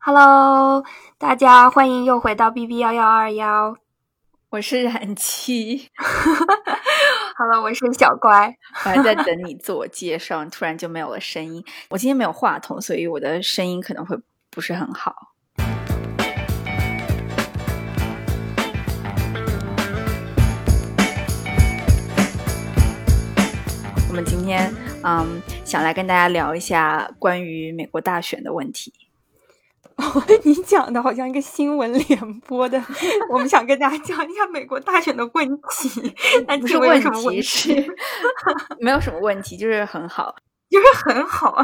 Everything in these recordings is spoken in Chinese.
Hello，大家欢迎又回到 B B 幺幺二幺，我是冉七。Hello，我是小乖。我还在等你自我介绍，突然就没有了声音。我今天没有话筒，所以我的声音可能会不是很好。我们今天嗯，想来跟大家聊一下关于美国大选的问题。哦，你讲的好像一个新闻联播的，我们想跟大家讲一下美国大选的问题。但不是问题，是 没有什么问题，就是很好，就是很好，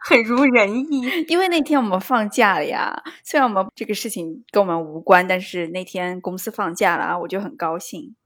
很如人意。因为那天我们放假了呀，虽然我们这个事情跟我们无关，但是那天公司放假了，我就很高兴。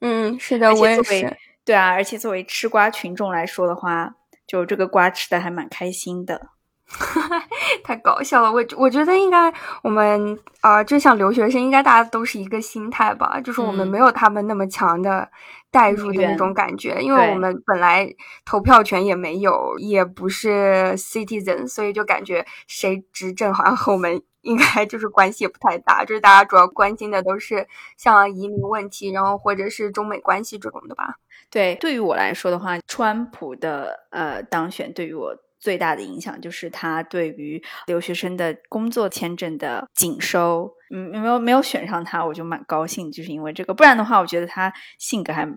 嗯，是的，我也是。对啊，而且作为吃瓜群众来说的话，就这个瓜吃的还蛮开心的。太搞笑了，我我觉得应该我们啊、呃，就像留学生，应该大家都是一个心态吧，就是我们没有他们那么强的代入的那种感觉，嗯、因为我们本来投票权也没有，也不是 citizen，所以就感觉谁执政好像和我们应该就是关系也不太大，就是大家主要关心的都是像移民问题，然后或者是中美关系这种的吧。对，对于我来说的话，川普的呃当选对于我。最大的影响就是他对于留学生的工作签证的紧收，嗯，没有没有选上他，我就蛮高兴，就是因为这个，不然的话，我觉得他性格还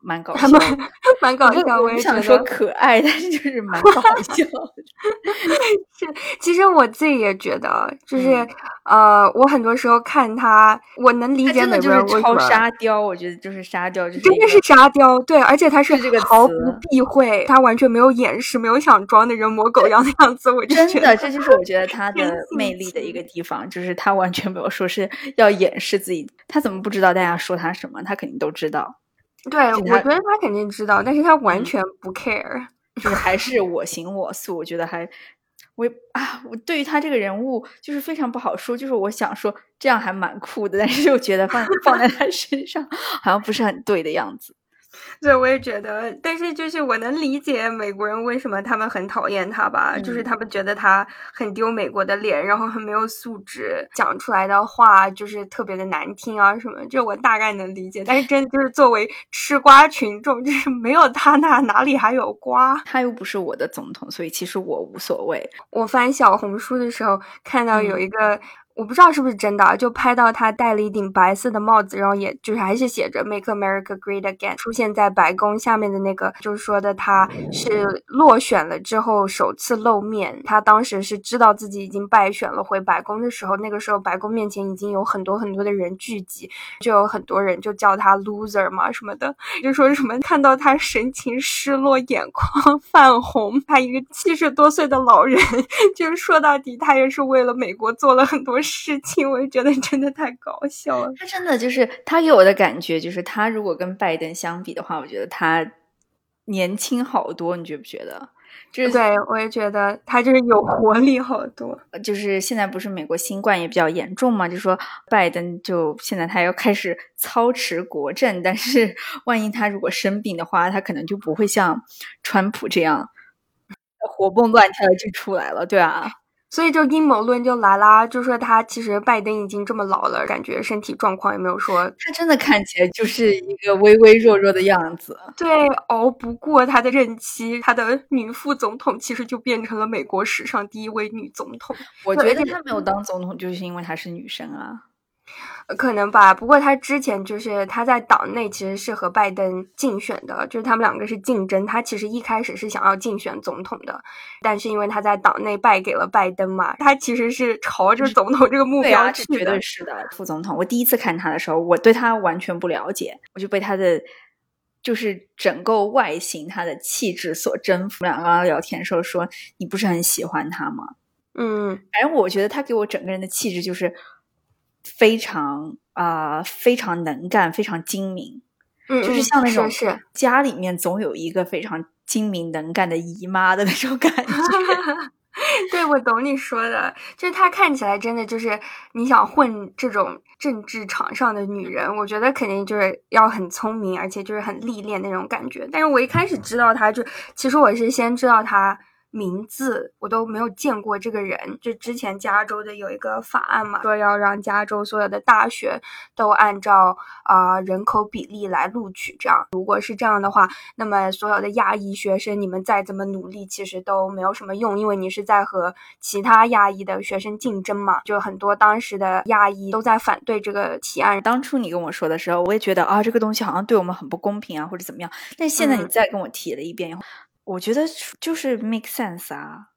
蛮搞笑，蛮搞笑。我也想说可爱，但是就是蛮搞笑的。是，其实我自己也觉得，就是、嗯、呃，我很多时候看他，我能理解美国人为什么超沙雕，我觉得就是沙雕，就是真的是沙雕，对，而且他是这个毫不避讳，他完全没有掩饰，没有想装的人模狗样的样子，我就真的，这就是我觉得他 的魅力的一个地方，就是他完全没有说是要掩饰自己，他怎么不知道大家说他什么？他肯定都知道。对，我觉得他肯定知道，但是他完全不 care，、嗯、就是还是我行我素。我觉得还，我啊，我对于他这个人物就是非常不好说。就是我想说这样还蛮酷的，但是又觉得放放在他身上好像不是很对的样子。对，我也觉得，但是就是我能理解美国人为什么他们很讨厌他吧，嗯、就是他们觉得他很丢美国的脸，然后很没有素质，讲出来的话就是特别的难听啊什么，这我大概能理解。但是真的就是作为吃瓜群众，就是没有他那哪里还有瓜？他又不是我的总统，所以其实我无所谓。我翻小红书的时候看到嗯有一个。我不知道是不是真的，就拍到他戴了一顶白色的帽子，然后也就是还是写着 “Make America Great Again”，出现在白宫下面的那个，就是说的他是落选了之后首次露面。他当时是知道自己已经败选了，回白宫的时候，那个时候白宫面前已经有很多很多的人聚集，就有很多人就叫他 loser 嘛什么的，就说什么看到他神情失落，眼眶 泛红，他一个七十多岁的老人，就是说到底他也是为了美国做了很多。事情我就觉得真的太搞笑了。他真的就是他给我的感觉就是，他如果跟拜登相比的话，我觉得他年轻好多，你觉不觉得？就是对我也觉得他就是有活力好多。就是现在不是美国新冠也比较严重嘛，就说拜登就现在他要开始操持国政，但是 万一他如果生病的话，他可能就不会像川普这样活蹦乱跳的就出来了，对啊。所以就阴谋论就来啦，就说他其实拜登已经这么老了，感觉身体状况也没有说，他真的看起来就是一个微微弱弱的样子。对，熬不过他的任期，他的女副总统其实就变成了美国史上第一位女总统。我觉得他没有当总统，就是因为她是女生啊。可能吧，不过他之前就是他在党内其实是和拜登竞选的，就是他们两个是竞争。他其实一开始是想要竞选总统的，但是因为他在党内败给了拜登嘛，他其实是朝着总统这个目标去的。绝对是的，副总统。我第一次看他的时候，我对他完全不了解，我就被他的就是整个外形、他的气质所征服。两个聊天的时候说：“你不是很喜欢他吗？”嗯，反正我觉得他给我整个人的气质就是。非常啊、呃，非常能干，非常精明，嗯，就是像那种是家里面总有一个非常精明能干的姨妈的那种感觉。对，我懂你说的，就是她看起来真的就是你想混这种政治场上的女人，我觉得肯定就是要很聪明，而且就是很历练那种感觉。但是我一开始知道她，就其实我是先知道她名字，我都没有见过这个人。就之前加州的有一个法案嘛，说要让加州所有的大学都按照啊人口比例来录取。这样，如果是这样的话，那么所有的亚裔学生，你们再怎么努力，其实都没有什么用，因为你是在和其他亚裔的学生竞争嘛。就很多当时的亚裔都在反对这个提案。当初你跟我说的时候，我也觉得啊，这个东西好像对我们很不公平啊，或者怎么样。但现在你再跟我提了一遍，我觉得就是 make sense 啊。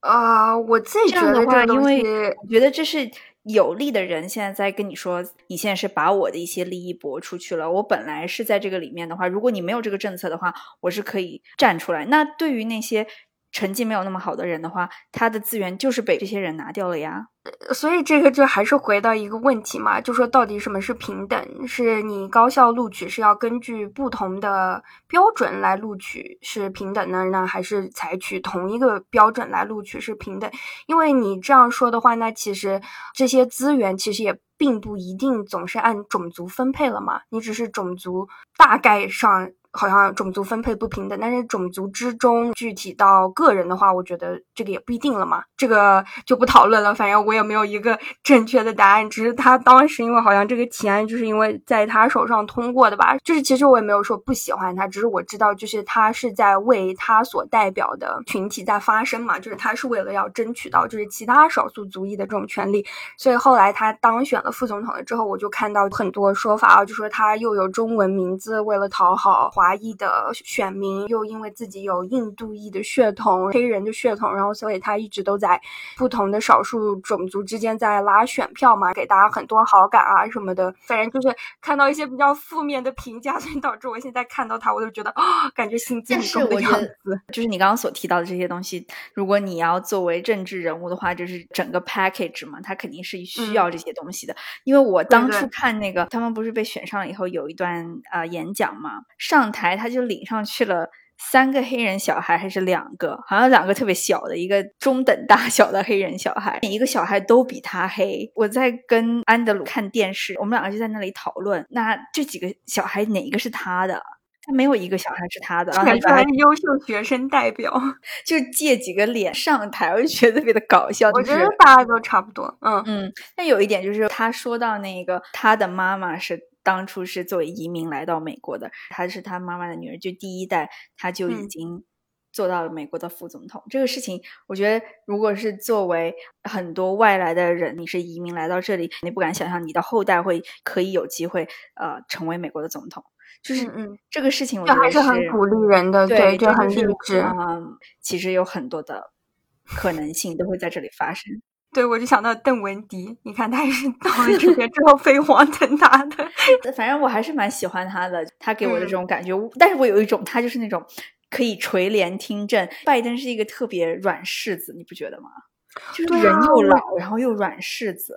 啊，我自己觉得话，因为我觉得这是有利的人现在在跟你说，你现在是把我的一些利益博出去了。我本来是在这个里面的话，如果你没有这个政策的话，我是可以站出来。那对于那些。成绩没有那么好的人的话，他的资源就是被这些人拿掉了呀。所以这个就还是回到一个问题嘛，就说到底什么是平等？是你高校录取是要根据不同的标准来录取是平等的呢，还是采取同一个标准来录取是平等？因为你这样说的话，那其实这些资源其实也并不一定总是按种族分配了嘛，你只是种族大概上。好像种族分配不平等，但是种族之中具体到个人的话，我觉得这个也不一定了嘛，这个就不讨论了。反正我也没有一个正确的答案，只是他当时因为好像这个提案就是因为在他手上通过的吧，就是其实我也没有说不喜欢他，只是我知道就是他是在为他所代表的群体在发声嘛，就是他是为了要争取到就是其他少数族裔的这种权利，所以后来他当选了副总统了之后，我就看到很多说法啊，就说他又有中文名字，为了讨好。华裔的选民又因为自己有印度裔的血统、黑人的血统，然后所以他一直都在不同的少数种族之间在拉选票嘛，给大家很多好感啊什么的。反正就是看到一些比较负面的评价，所以导致我现在看到他，我都觉得啊，感觉心惊动的样子。就是你刚刚所提到的这些东西，如果你要作为政治人物的话，就是整个 package 嘛，他肯定是需要这些东西的。因为我当初看那个，他们不是被选上了以后有一段呃演讲嘛，上。台他就领上去了三个黑人小孩，还是两个？好像两个特别小的，一个中等大小的黑人小孩，每一个小孩都比他黑。我在跟安德鲁看电视，我们两个就在那里讨论，那这几个小孩哪一个是他的？他没有一个小孩是他的，全是优秀学生代表，就借几个脸上台，我就觉得特别的搞笑。我觉得大家都差不多，嗯嗯。但有一点就是他说到那个他的妈妈是。当初是作为移民来到美国的，她是她妈妈的女儿，就第一代，她就已经做到了美国的副总统。这个事情，我觉得如果是作为很多外来的人，你是移民来到这里，你不敢想象你的后代会可以有机会呃成为美国的总统。就是嗯，这个事情我觉得还是很鼓励人的，对，就很励志。嗯，其实有很多的可能性都会在这里发生。对，我就想到邓文迪，你看他也是到了这边之后飞黄腾达的。反正我还是蛮喜欢他的，他给我的这种感觉。但是我有一种，他就是那种可以垂帘听政。拜登是一个特别软柿子，你不觉得吗？就是人又老，然后又软柿子，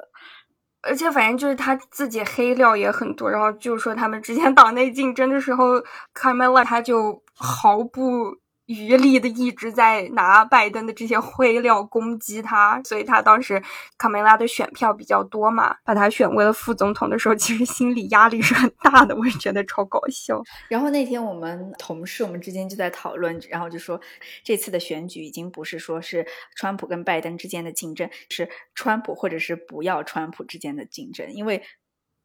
而且反正就是他自己黑料也很多。然后就是说他们之前党内竞争的时候，卡梅拉他就毫不。余力的一直在拿拜登的这些灰料攻击他，所以他当时卡梅拉的选票比较多嘛，把他选为了副总统的时候，其实心理压力是很大的，我也觉得超搞笑。然后那天我们同事我们之间就在讨论，然后就说这次的选举已经不是说是川普跟拜登之间的竞争，是川普或者是不要川普之间的竞争，因为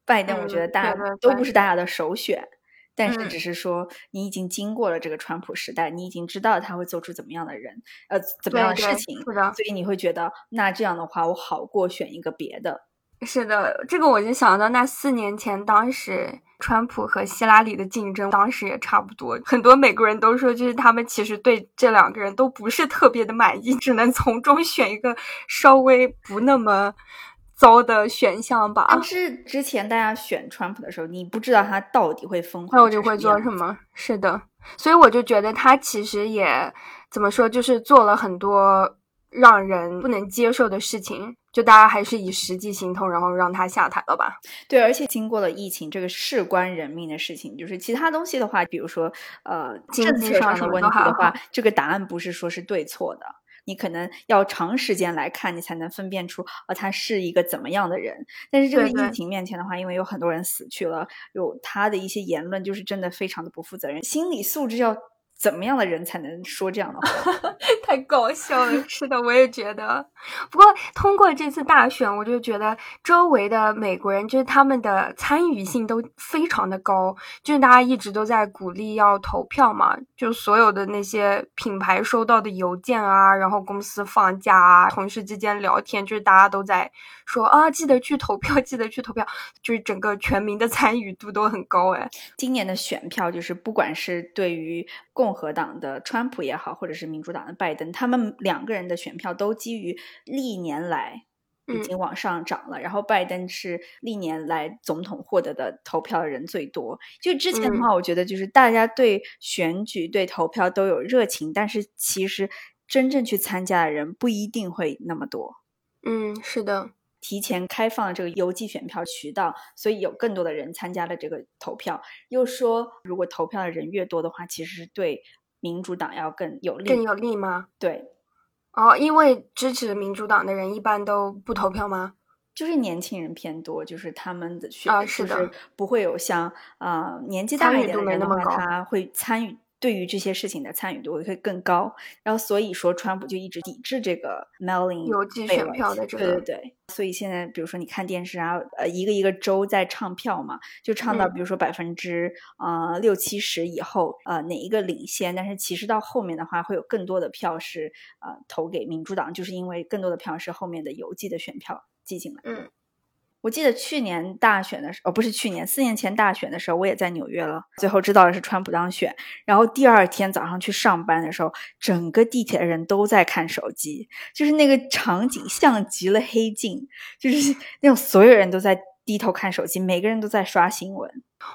拜登我觉得大家都不是大家的首选。但是只是说，你已经经过了这个川普时代，你已经知道他会做出怎么样的人，呃，怎么样的事情，所以你会觉得，那这样的话，我好过选一个别的。是的，这个我就想到那四年前，当时川普和希拉里的竞争，当时也差不多。很多美国人都说，就是他们其实对这两个人都不是特别的满意，只能从中选一个稍微不那么。糟的选项吧。但是之前大家选川普的时候，你不知道他到底会疯狂，就会做什么。是的，所以我就觉得他其实也怎么说，就是做了很多让人不能接受的事情。就大家还是以实际行动，然后让他下台了吧。对，而且经过了疫情这个事关人命的事情，就是其他东西的话，比如说呃政策上的问题的话，这个答案不是说是对错的。你可能要长时间来看，你才能分辨出啊，他是一个怎么样的人。但是这个疫情面前的话，因为有很多人死去了，有他的一些言论就是真的非常的不负责任，心理素质要怎么样的人才能说这样的话？太搞笑了！是的，我也觉得。不过通过这次大选，我就觉得周围的美国人就是他们的参与性都非常的高，就是大家一直都在鼓励要投票嘛，就所有的那些品牌收到的邮件啊，然后公司放假啊，同事之间聊天，就是大家都在说啊，记得去投票，记得去投票，就是整个全民的参与度都很高哎。今年的选票就是不管是对于共和党的川普也好，或者是民主党的拜登，他们两个人的选票都基于历年来已经往上涨了。然后拜登是历年来总统获得的投票的人最多。就之前的话，我觉得就是大家对选举、对投票都有热情，但是其实真正去参加的人不一定会那么多。嗯，是的。提前开放了这个邮寄选票渠道，所以有更多的人参加了这个投票。又说，如果投票的人越多的话，其实是对民主党要更有利。更有利吗？对。哦，因为支持民主党的人一般都不投票吗？就是年轻人偏多，就是他们的选啊，是的，不会有像啊年纪大一点的人的话，他会参与。对于这些事情的参与度会更高，然后所以说川普就一直抵制这个 mailing 邮寄选票的这个，对对对。所以现在比如说你看电视啊，呃，一个一个州在唱票嘛，就唱到比如说百分之呃六七十以后，呃哪一个领先，但是其实到后面的话会有更多的票是呃投给民主党，就是因为更多的票是后面的邮寄的选票寄进来。嗯。我记得去年大选的时候，哦，不是去年，四年前大选的时候，我也在纽约了。最后知道的是川普当选，然后第二天早上去上班的时候，整个地铁的人都在看手机，就是那个场景像极了黑镜，就是那种所有人都在。低头看手机，每个人都在刷新闻。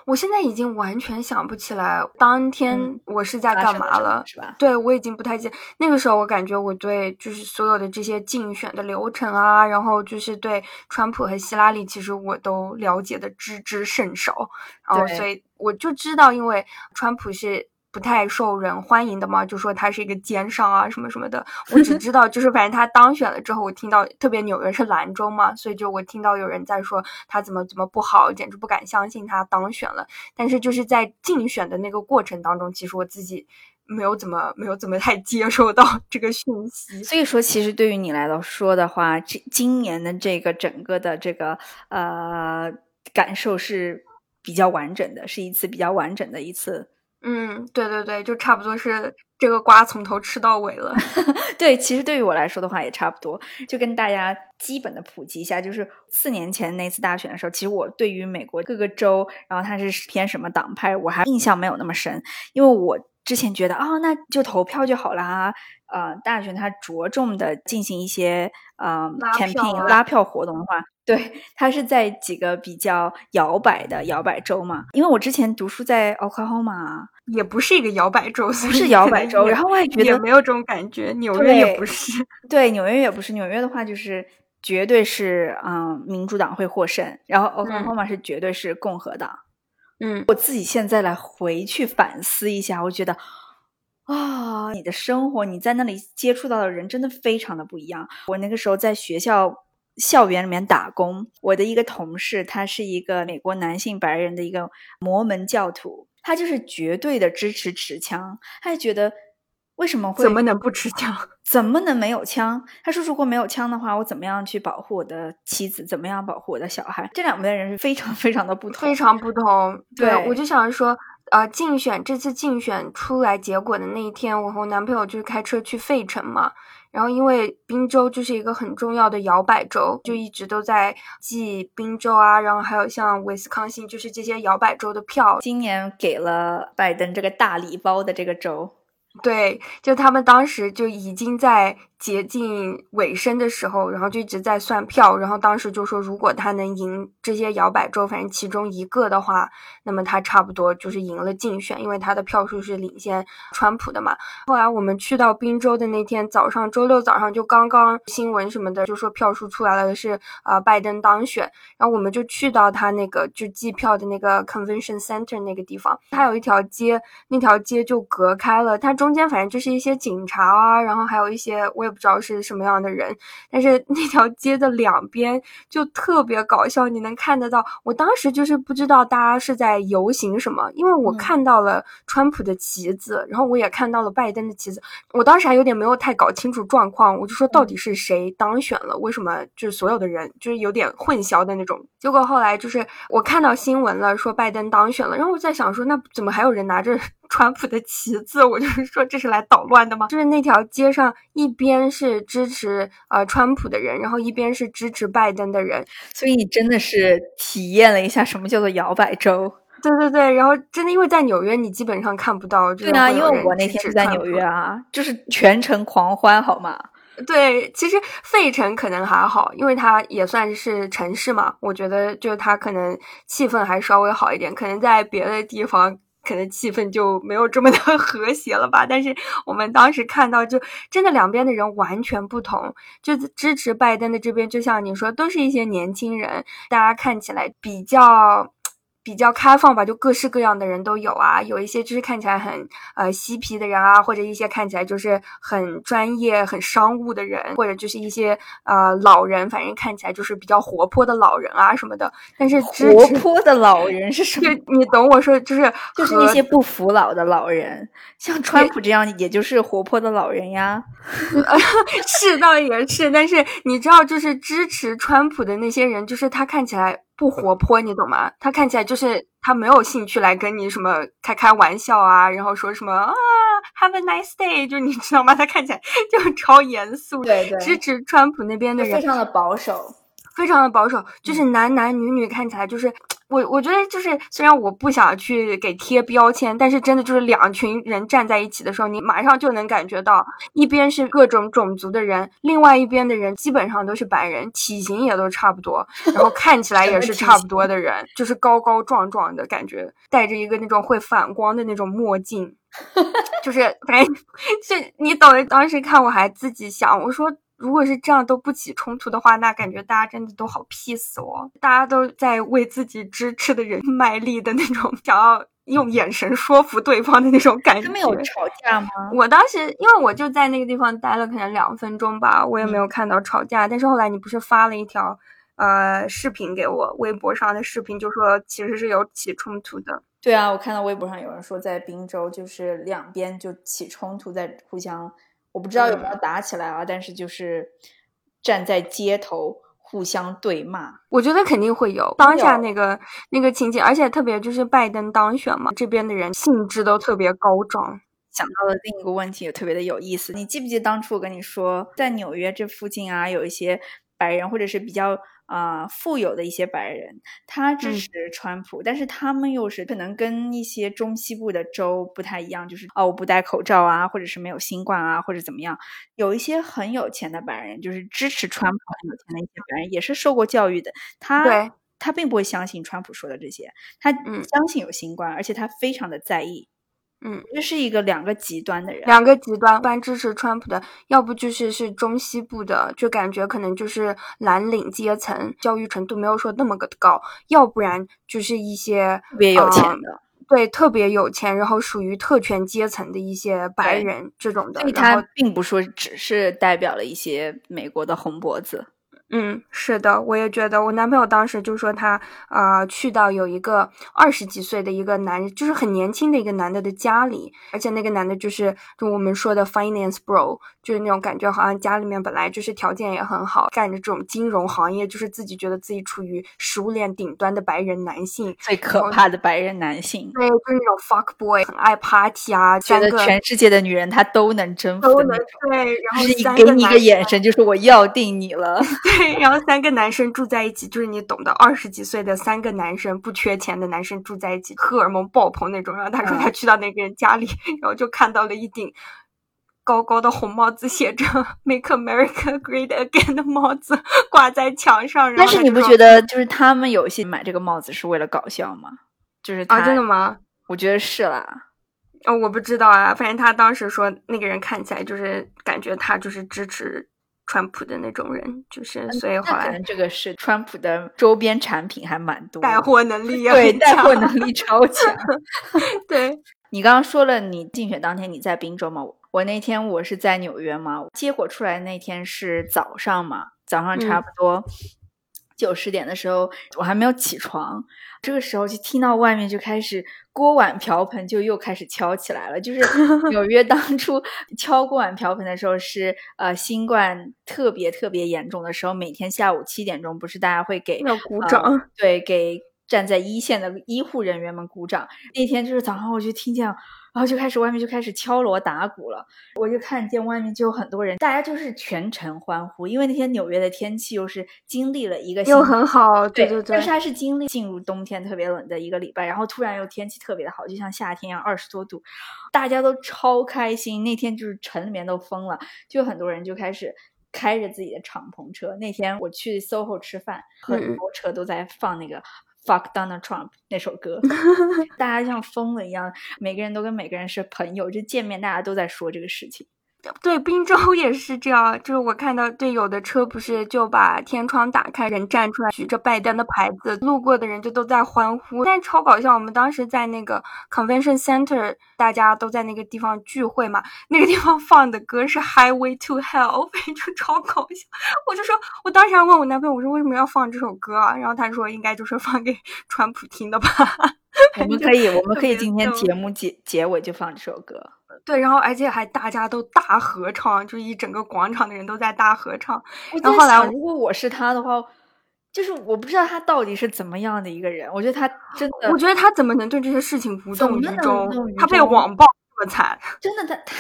我现在已经完全想不起来当天我是在干嘛了，是吧？对我已经不太记。那个时候我感觉我对就是所有的这些竞选的流程啊，然后就是对川普和希拉里，其实我都了解的知之甚少。然后所以我就知道，因为川普是。不太受人欢迎的嘛，就说他是一个奸商啊，什么什么的。我只知道，就是反正他当选了之后，我听到特别纽约是兰州嘛，所以就我听到有人在说他怎么怎么不好，简直不敢相信他当选了。但是就是在竞选的那个过程当中，其实我自己没有怎么没有怎么太接受到 这个讯息。所以说，其实对于你来说的话，这今年的这个整个的这个呃感受是比较完整的，是一次比较完整的一次。嗯，对对对，就差不多是这个瓜从头吃到尾了。对，其实对于我来说的话也差不多，就跟大家基本的普及一下，就是四年前那次大选的时候，其实我对于美国各个州，然后它是偏什么党派，我还印象没有那么深，因为我之前觉得啊，那就投票就好啦啊。呃，大选它着重的进行一些呃 campaign 拉票活动的话。对，它是在几个比较摇摆的摇摆州嘛，因为我之前读书在 Oklahoma，也不是一个摇摆州，不是摇摆州，然后我也觉得没有这种感觉。纽约也不是，对，纽约也不是。纽约的话，就是绝对是嗯，民主党会获胜，然后 Oklahoma 是绝对是共和党。嗯，我自己现在来回去反思一下，我觉得啊，你的生活，你在那里接触到的人真的非常的不一样。我那个时候在学校。校园里面打工，我的一个同事，他是一个美国男性白人的一个摩门教徒，他就是绝对的支持持枪，他就觉得为什么会怎么能不持枪？怎么能没有枪？他说如果没有枪的话，我怎么样去保护我的妻子？怎么样保护我的小孩？这两边人是非常非常的不同，非常不同。对，我就想说，呃，竞选这次竞选出来结果的那一天，我和我男朋友就是开车去费城嘛。然后，因为宾州就是一个很重要的摇摆州，就一直都在寄宾州啊，然后还有像威斯康星，就是这些摇摆州的票。今年给了拜登这个大礼包的这个州，对，就他们当时就已经在。接近尾声的时候，然后就一直在算票，然后当时就说，如果他能赢这些摇摆州，反正其中一个的话，那么他差不多就是赢了竞选，因为他的票数是领先川普的嘛。后来我们去到宾州的那天早上，周六早上就刚刚新闻什么的就说票数出来了，是呃拜登当选，然后我们就去到他那个就计票的那个 convention center 那个地方，他有一条街，那条街就隔开了，它中间反正就是一些警察啊，然后还有一些我。也不知道是什么样的人。但是那条街的两边就特别搞笑，你能看得到。我当时就是不知道大家是在游行什么，因为我看到了川普的旗子，然后我也看到了拜登的旗子。我当时还有点没有太搞清楚状况，我就说到底是谁当选了？为什么就是所有的人就是有点混淆的那种？结果后来就是我看到新闻了，说拜登当选了，然后我在想说，那怎么还有人拿着？川普的旗子，我就是 说这是来捣乱的吗？就是那条街上一边是支持呃川普的人，然后一边是支持拜登的人，所以你真的是体验了一下什么叫做摇摆州。对对对，然后真的因为在纽约，你基本上看不到。对啊，因为我那天是在纽约啊，就是全程狂欢，好吗？对，其实费城可能还好，因为它也算是城市嘛。我觉得就它可能气氛还稍微好一点，可能在别的地方。可能气氛就没有这么的 和谐了吧？但是我们当时看到，就真的两边的人完全不同。就支持拜登的这边，就像你说，都是一些年轻人，大家看起来比较。比较开放吧，就各式各样的人都有啊，有一些就是看起来很呃嬉皮的人啊，或者一些看起来就是很专业、很商务的人，或者就是一些呃老人，反正看起来就是比较活泼的老人啊什么的。但是活泼的老人是什么？你懂我说，就是 就是那些不服老的老人，像川普这样，也就是活泼的老人呀。是倒也是，但是你知道，就是支持川普的那些人，就是他看起来。不活泼，你懂吗？他看起来就是他没有兴趣来跟你什么开开玩笑啊，然后说什么啊，Have a nice day，就你知道吗？他看起来 就超严肃。对对，支持川普那边的人非常的保守，非常的保守，就是男男女女看起来就是。我我觉得就是，虽然我不想去给贴标签，但是真的就是两群人站在一起的时候，你马上就能感觉到，一边是各种种族的人，另外一边的人基本上都是白人，体型也都差不多，然后看起来也是差不多的人，就是高高壮壮的感觉，戴着一个那种会反光的那种墨镜，就是反正 就你懂的。当时看我还自己想，我说。如果是这样都不起冲突的话，那感觉大家真的都好 peace 哦，大家都在为自己支持的人卖力的那种，想要用眼神说服对方的那种感觉。他们有吵架吗？我当时因为我就在那个地方待了可能两分钟吧，我也没有看到吵架。但是后来你不是发了一条呃视频给我，微博上的视频就说其实是有起冲突的。对啊，我看到微博上有人说在滨州就是两边就起冲突，在互相。我不知道有没有打起来啊，但是就是站在街头互相对骂，我觉得肯定会有当下那个那个情景，而且特别就是拜登当选嘛，这边的人兴致都特别高涨。想到了另一个问题，也特别的有意思。你记不记得当初我跟你说，在纽约这附近啊，有一些白人或者是比较。啊，富有的一些白人，他支持川普，但是他们又是可能跟一些中西部的州不太一样，就是哦，我不戴口罩啊，或者是没有新冠啊，或者怎么样。有一些很有钱的白人，就是支持川普很有钱的一些白人，也是受过教育的。他他并不会相信川普说的这些，他相信有新冠，而且他非常的在意。嗯，这是一个两个极端的人，两个极端，一般支持川普的，要不就是是中西部的，就感觉可能就是蓝领阶层，教育程度没有说那么个高，要不然就是一些特别有钱的，对，特别有钱，然后属于特权阶层的一些白人这种的，他并不说只是代表了一些美国的红脖子。嗯，是的，我也觉得，我男朋友当时就说他啊，去到有一个二十几岁的一个男，就是很年轻的一个男的的家里，而且那个男的就是就我们说的 finance bro，就是那种感觉，好像家里面本来就是条件也很好，干着这种金融行业，就是自己觉得自己处于食物链顶端的白人男性，最可怕的白人男性，对，就是那种 fuck boy，很爱 party 啊，觉得全世界的女人他都能征服，都能对，然后给你一个眼神，就是我要定你了。然后三个男生住在一起，就是你懂的，二十几岁的三个男生，不缺钱的男生住在一起，荷尔蒙爆棚那种。然后他说他去到那个人家里，然后就看到了一顶高高的红帽子，写着 “Make America Great Again” 的帽子挂在墙上。但是你不觉得，就是他们有些买这个帽子是为了搞笑吗？就是啊，真的吗？我觉得是啦。哦，我不知道啊，反正他当时说那个人看起来就是感觉他就是支持。川普的那种人，就是所以后来这个是川普的周边产品还蛮多，带货能力对，带货能力超强。对你刚刚说了，你竞选当天你在宾州吗？我那天我是在纽约嘛，结果出来那天是早上嘛，早上差不多九十点的时候，我还没有起床，这个时候就听到外面就开始锅碗瓢盆就又开始敲起来了。就是 纽约当初敲锅碗瓢盆的时候是呃新冠特别特别严重的时候，每天下午七点钟不是大家会给要鼓掌，对，给站在一线的医护人员们鼓掌。那天就是早上我就听见。然后就开始外面就开始敲锣打鼓了，我就看见外面就有很多人，大家就是全程欢呼，因为那天纽约的天气又是经历了一个又很好，对对对，但是还是经历进入冬天特别冷的一个礼拜，然后突然又天气特别的好，就像夏天一样二十多度，大家都超开心。那天就是城里面都疯了，就很多人就开始开着自己的敞篷车。那天我去 SOHO 吃饭，很多车都在放那个。Fuck Donald Trump 那首歌，大家像疯了一样，每个人都跟每个人是朋友，就见面大家都在说这个事情。对，滨州也是这样，就是我看到，对有的车不是就把天窗打开，人站出来举着拜登的牌子，路过的人就都在欢呼。但超搞笑，我们当时在那个 Convention Center，大家都在那个地方聚会嘛，那个地方放的歌是 Highway to Hell，就超搞笑。我就说，我当时还问我男朋友，我说为什么要放这首歌啊？然后他说，应该就是放给川普听的吧。我们可以，我们可以今天节目结结尾就放这首歌。对，然后而且还大家都大合唱，就一整个广场的人都在大合唱。然后后来，如果我是他的话，就是我不知道他到底是怎么样的一个人。我觉得他真的，我觉得他怎么能对这些事情无动于衷？他被网暴这么惨，真的，他他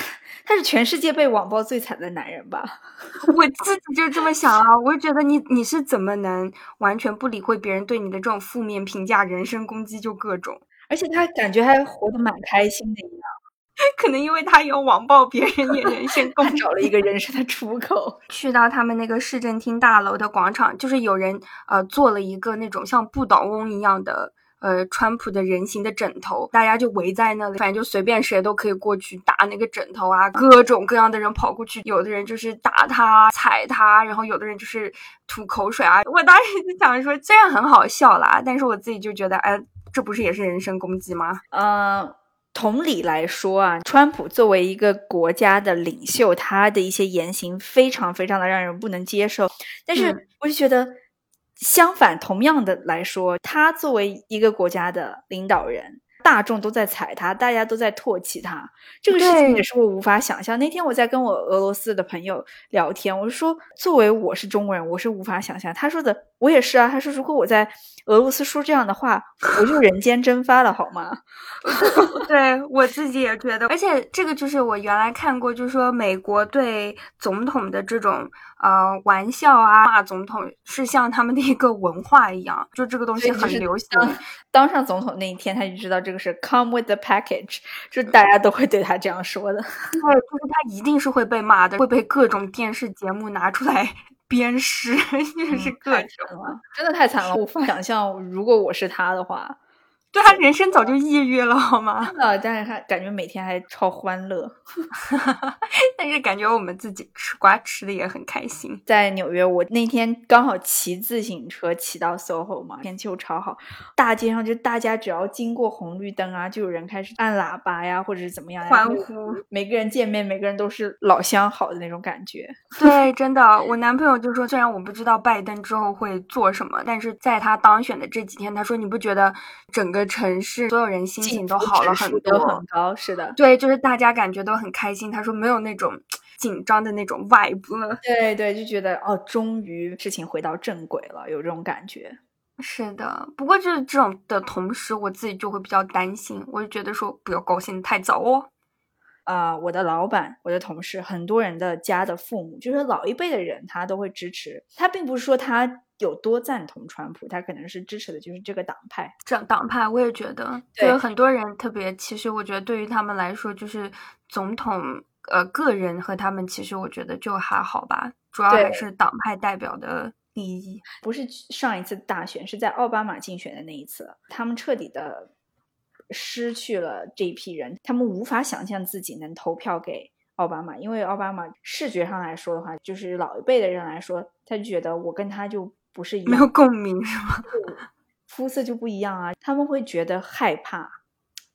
他是全世界被网暴最惨的男人吧？我自己就这么想啊，我就觉得你你是怎么能完全不理会别人对你的这种负面评价、人身攻击，就各种，而且他感觉还活得蛮开心的一样。可能因为他有网暴别人，也人身攻击，找了一个人生的出口。去到他们那个市政厅大楼的广场，就是有人呃做了一个那种像不倒翁一样的呃川普的人形的枕头，大家就围在那里，反正就随便谁都可以过去打那个枕头啊，各种各样的人跑过去，有的人就是打他、踩他，然后有的人就是吐口水啊。我当时就想说，虽然很好笑啦，但是我自己就觉得，哎，这不是也是人身攻击吗？嗯。同理来说啊，川普作为一个国家的领袖，他的一些言行非常非常的让人不能接受。但是，我就觉得，相反，同样的来说，他作为一个国家的领导人。大众都在踩他，大家都在唾弃他，这个事情也是我无法想象。那天我在跟我俄罗斯的朋友聊天，我说，作为我是中国人，我是无法想象。他说的，我也是啊。他说，如果我在俄罗斯说这样的话，我就人间蒸发了，好吗？对我自己也觉得，而且这个就是我原来看过，就是说美国对总统的这种呃玩笑啊，骂总统是像他们的一个文化一样，就这个东西很流行。当上总统那一天，他就知道这个是 come with the package，就大家都会对他这样说的。对，就是他一定是会被骂的，会被各种电视节目拿出来鞭尸，也是各种，真的太惨了，无法想象，如果我是他的话。对他人生早就抑郁了，好吗？啊，但是他感觉每天还超欢乐，但是感觉我们自己吃瓜吃的也很开心。在纽约，我那天刚好骑自行车骑到 SOHO 嘛，天气又超好，大街上就大家只要经过红绿灯啊，就有人开始按喇叭呀，或者是怎么样欢呼。每个人见面，每个人都是老相好的那种感觉。对，真的，我男朋友就说，虽然我不知道拜登之后会做什么，但是在他当选的这几天，他说你不觉得整个。城市所有人心情都好了很多，很高，是的，对，就是大家感觉都很开心。他说没有那种紧张的那种 vibe 了，对对，就觉得哦，终于事情回到正轨了，有这种感觉。是的，不过就是这种的同时，我自己就会比较担心，我就觉得说不要高兴太早哦。啊，我的老板，我的同事，很多人的家的父母，就是老一辈的人，他都会支持他，并不是说他。有多赞同川普，他可能是支持的就是这个党派。这党派，我也觉得，对很多人特别。其实我觉得，对于他们来说，就是总统呃个人和他们，其实我觉得就还好吧。主要还是党派代表的利益。不是上一次大选，是在奥巴马竞选的那一次，他们彻底的失去了这一批人，他们无法想象自己能投票给。奥巴马，因为奥巴马视觉上来说的话，就是老一辈的人来说，他就觉得我跟他就不是一样，没有共鸣是吗？肤色就不一样啊，他们会觉得害怕。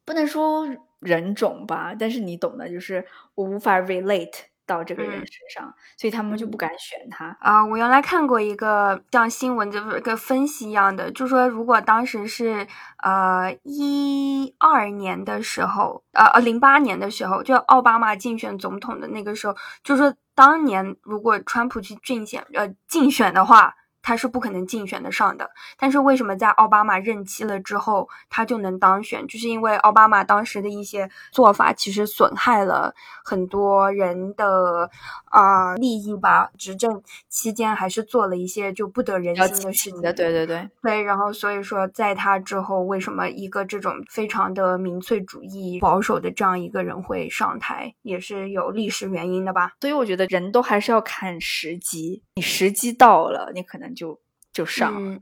不能说人种吧，但是你懂的，就是我无法 relate 到这个人身上，所以他们就不敢选他啊。我原来看过一个像新闻，就是个分析一样的，就说如果当时是呃一二年的时候，呃呃零八年的时候，就奥巴马竞选总统的那个时候，就说当年如果川普去竞选呃竞选的话。他是不可能竞选得上的，但是为什么在奥巴马任期了之后，他就能当选？就是因为奥巴马当时的一些做法，其实损害了很多人的啊利益吧。执政期间还是做了一些就不得人心的事情的。对对对对。然后所以说，在他之后，为什么一个这种非常的民粹主义保守的这样一个人会上台，也是有历史原因的吧？所以我觉得人都还是要看时机，你时机到了，你可能。就就上了，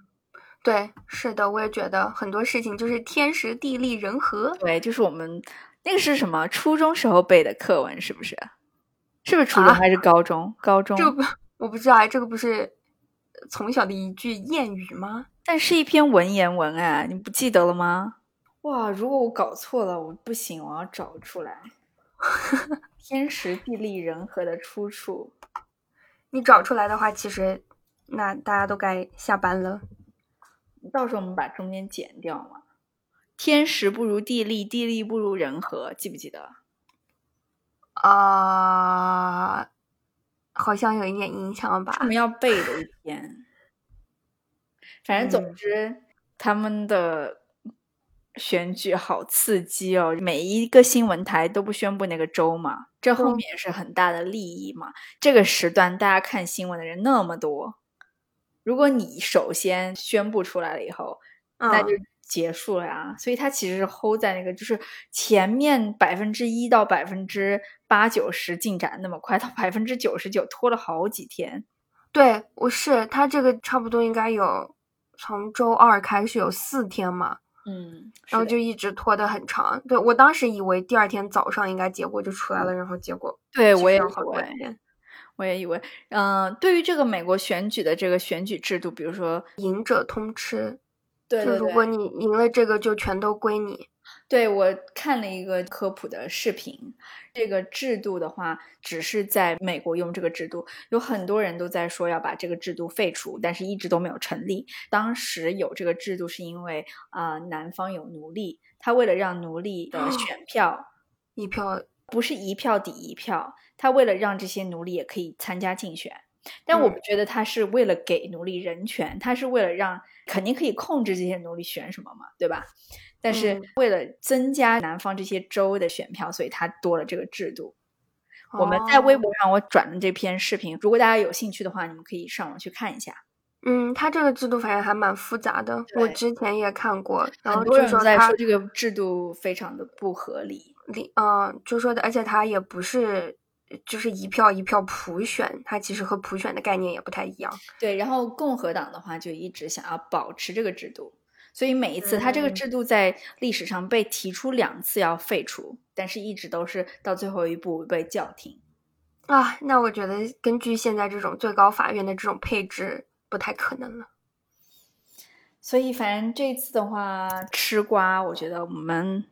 对，是的，我也觉得很多事情就是天时地利人和。对，就是我们那个是什么初中时候背的课文，是不是？是不是初中还是高中？高中？这不我不知道，这个不是从小的一句谚语吗？但是一篇文言文哎，你不记得了吗？哇，如果我搞错了，我不行，我要找出来。天时地利人和的出处，你找出来的话，其实。那大家都该下班了，到时候我们把中间剪掉嘛。天时不如地利，地利不如人和，记不记得？啊，好像有一点印象吧。他们要背的一天，反正总之他们的选举好刺激哦，每一个新闻台都不宣布那个州嘛，这后面是很大的利益嘛。这个时段大家看新闻的人那么多。如果你首先宣布出来了以后，那就结束了呀。所以它其实是 hold 在那个，就是前面百分之一到百分之八九十进展那么快，到百分之九十九拖了好几天。对，我是它这个差不多应该有从周二开始有四天嘛，嗯，然后就一直拖得很长。对我当时以为第二天早上应该结果就出来了，然后结果对我也以为。我也以为，嗯，对于这个美国选举的这个选举制度，比如说赢者通吃，对，就如果你赢了这个，就全都归你。对我看了一个科普的视频，这个制度的话，只是在美国用这个制度，有很多人都在说要把这个制度废除，但是一直都没有成立。当时有这个制度是因为啊，南方有奴隶，他为了让奴隶的选票一票不是一票抵一票。他为了让这些奴隶也可以参加竞选，但我不觉得他是为了给奴隶人权，他是为了让肯定可以控制这些奴隶选什么嘛，对吧？但是为了增加南方这些州的选票，所以他多了这个制度。我们在微博上我转的这篇视频，如果大家有兴趣的话，你们可以上网去看一下。嗯，他这个制度反正还蛮复杂的，我之前也看过，很多人在说这个制度非常的不合理。理，嗯，就说的，而且他也不是。就是一票一票普选，它其实和普选的概念也不太一样。对，然后共和党的话就一直想要保持这个制度，所以每一次它这个制度在历史上被提出两次要废除，但是一直都是到最后一步被叫停。啊，那我觉得根据现在这种最高法院的这种配置，不太可能了。所以反正这次的话，吃瓜，我觉得我们。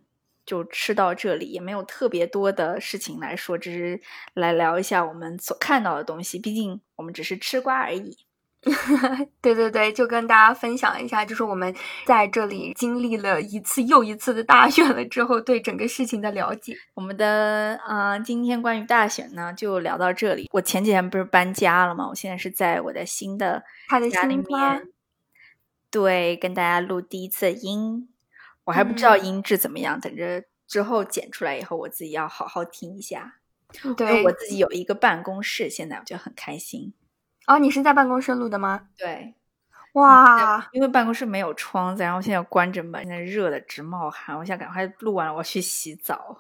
就吃到这里，也没有特别多的事情来说，只是来聊一下我们所看到的东西。毕竟我们只是吃瓜而已。对对对，就跟大家分享一下，就是我们在这里经历了一次又一次的大选了之后，对整个事情的了解。我们的啊，今天关于大选呢，就聊到这里。我前几天不是搬家了吗？我现在是在我的新的家里面，对，跟大家录第一次音。我还不知道音质怎么样，等着之后剪出来以后，我自己要好好听一下。对，我自己有一个办公室，现在我就很开心。哦，你是在办公室录的吗？对，哇，因为办公室没有窗子，然后现在关着门，现在热的直冒汗。我想赶快录完了，我去洗澡。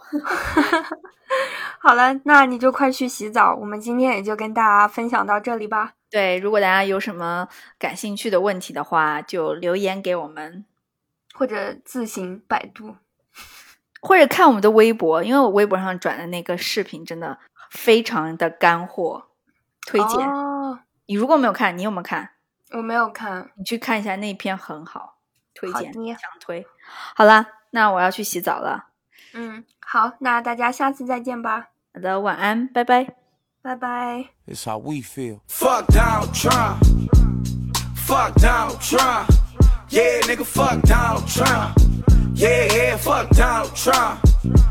好了，那你就快去洗澡。我们今天也就跟大家分享到这里吧。对，如果大家有什么感兴趣的问题的话，就留言给我们。或者自行百度，或者看我们的微博，因为我微博上转的那个视频真的非常的干货，推荐。你如果没有看，你有没有看？我没有看，你去看一下那篇很好，推荐强推。好啦，那我要去洗澡了。嗯。好，那大家下次再见吧。好的，晚安，拜拜，拜拜。It's how we feel. Fuck Donald Trump. Fuck Donald Trump. Yeah, nigga, fuck Donald Trump. Yeah, yeah, fuck Donald Trump.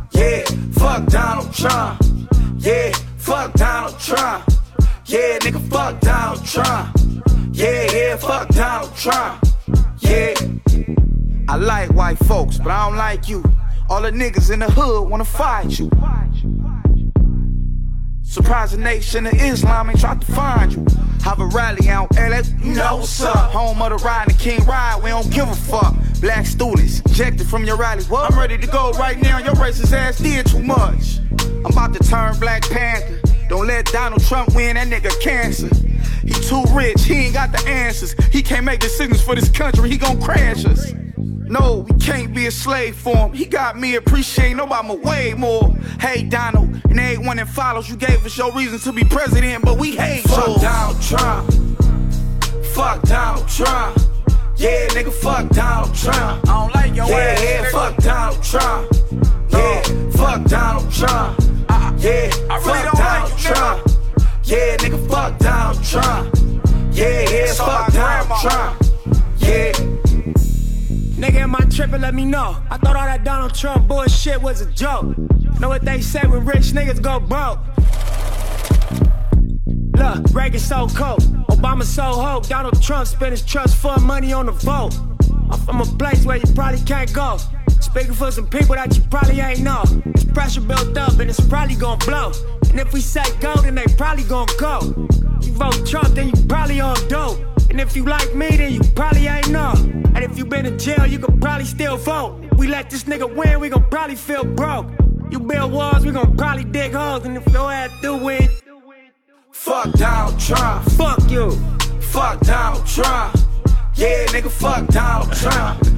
Yeah, fuck Donald Trump. Yeah, fuck Donald Trump. Yeah, nigga, fuck Donald Trump. Yeah, yeah, fuck Donald Trump. Yeah. I like white folks, but I don't like you. All the niggas in the hood wanna fight you. Surprise the nation of Islam ain't tried to find you. Have a rally out LA, you know what's up. Home of the ride and King Ride, we don't give a fuck. Black students, ejected from your rally. What? I'm ready to go right now, your racist ass did too much. I'm about to turn Black Panther. Don't let Donald Trump win, that nigga cancer. He too rich, he ain't got the answers. He can't make decisions for this country, he gon' crash us. No, we can't be a slave for him. He got me appreciating Obama way more. Hey, Donald, and everyone that follows, you gave us your reason to be president, but we hate Fuck yours. Donald Trump. Fuck Donald Trump. Yeah, nigga, fuck Donald Trump. I don't like your yeah, ass. Yeah, fuck Donald Trump. Yeah, fuck Donald Trump. Yeah, I really fuck Donald Trump. Yeah, nigga, fuck Donald Trump. Yeah, yeah, fuck Donald Trump. Yeah. Nigga, am I tripping? Let me know. I thought all that Donald Trump bullshit was a joke. Know what they say when rich niggas go broke? Look, Reagan so cold, Obama so hope. Donald Trump spent his trust fund money on the vote. I'm from a place where you probably can't go. Speaking for some people that you probably ain't know. It's pressure built up and it's probably gonna blow. And if we say go, then they probably gonna go. You vote Trump, then you probably on dope. And if you like me, then you probably ain't know. And if you been in jail, you could probably still vote. We let this nigga win, we gon' probably feel broke. You build walls, we gon' probably dig holes. And if your ass do win, fuck Donald Trump. Fuck you. Fuck Donald Trump. Yeah, nigga, fuck Donald Trump.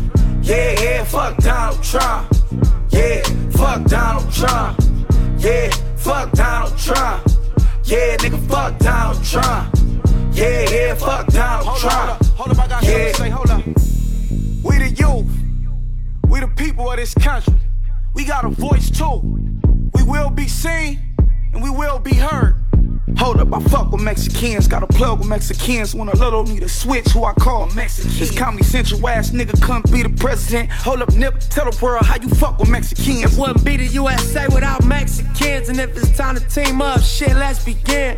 Yeah, yeah, fuck Donald Trump. Yeah, fuck Donald Trump. Yeah, fuck Donald Trump. Yeah, nigga, fuck Donald Trump. Yeah, yeah, fuck Donald hold Trump. Up, hold up, hold up, I got yeah. to say, hold up. We the youth, we the people of this country. We got a voice too. We will be seen and we will be heard. Hold up, I fuck with Mexicans. Got a plug with Mexicans. When a little need to switch who I call Mexican. This Comedy Central ass nigga couldn't be the president. Hold up, Nip, tell the world how you fuck with Mexicans. It wouldn't be the USA without Mexicans. And if it's time to team up, shit, let's begin.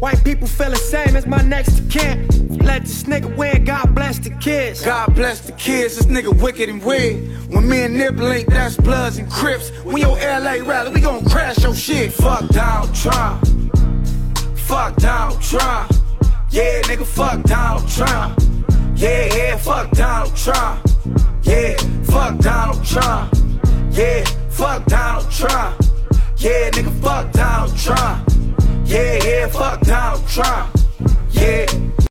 White people feel the same as my next kin. Let this nigga win, God bless the kids. God bless the kids, this nigga wicked and weird. When me and Nip link, that's Bloods and Crips. When your LA rally, we gon' crash your shit. Fuck Donald Trump. Fuck Donald Trump. Yeah, nigga, fuck Donald Trump. Yeah, yeah, fuck Donald Trump. Yeah, fuck Donald Trump. Yeah, fuck Donald Trump. Yeah, nigga, fuck Donald Trump. Yeah, yeah, fuck Donald Trump. Yeah.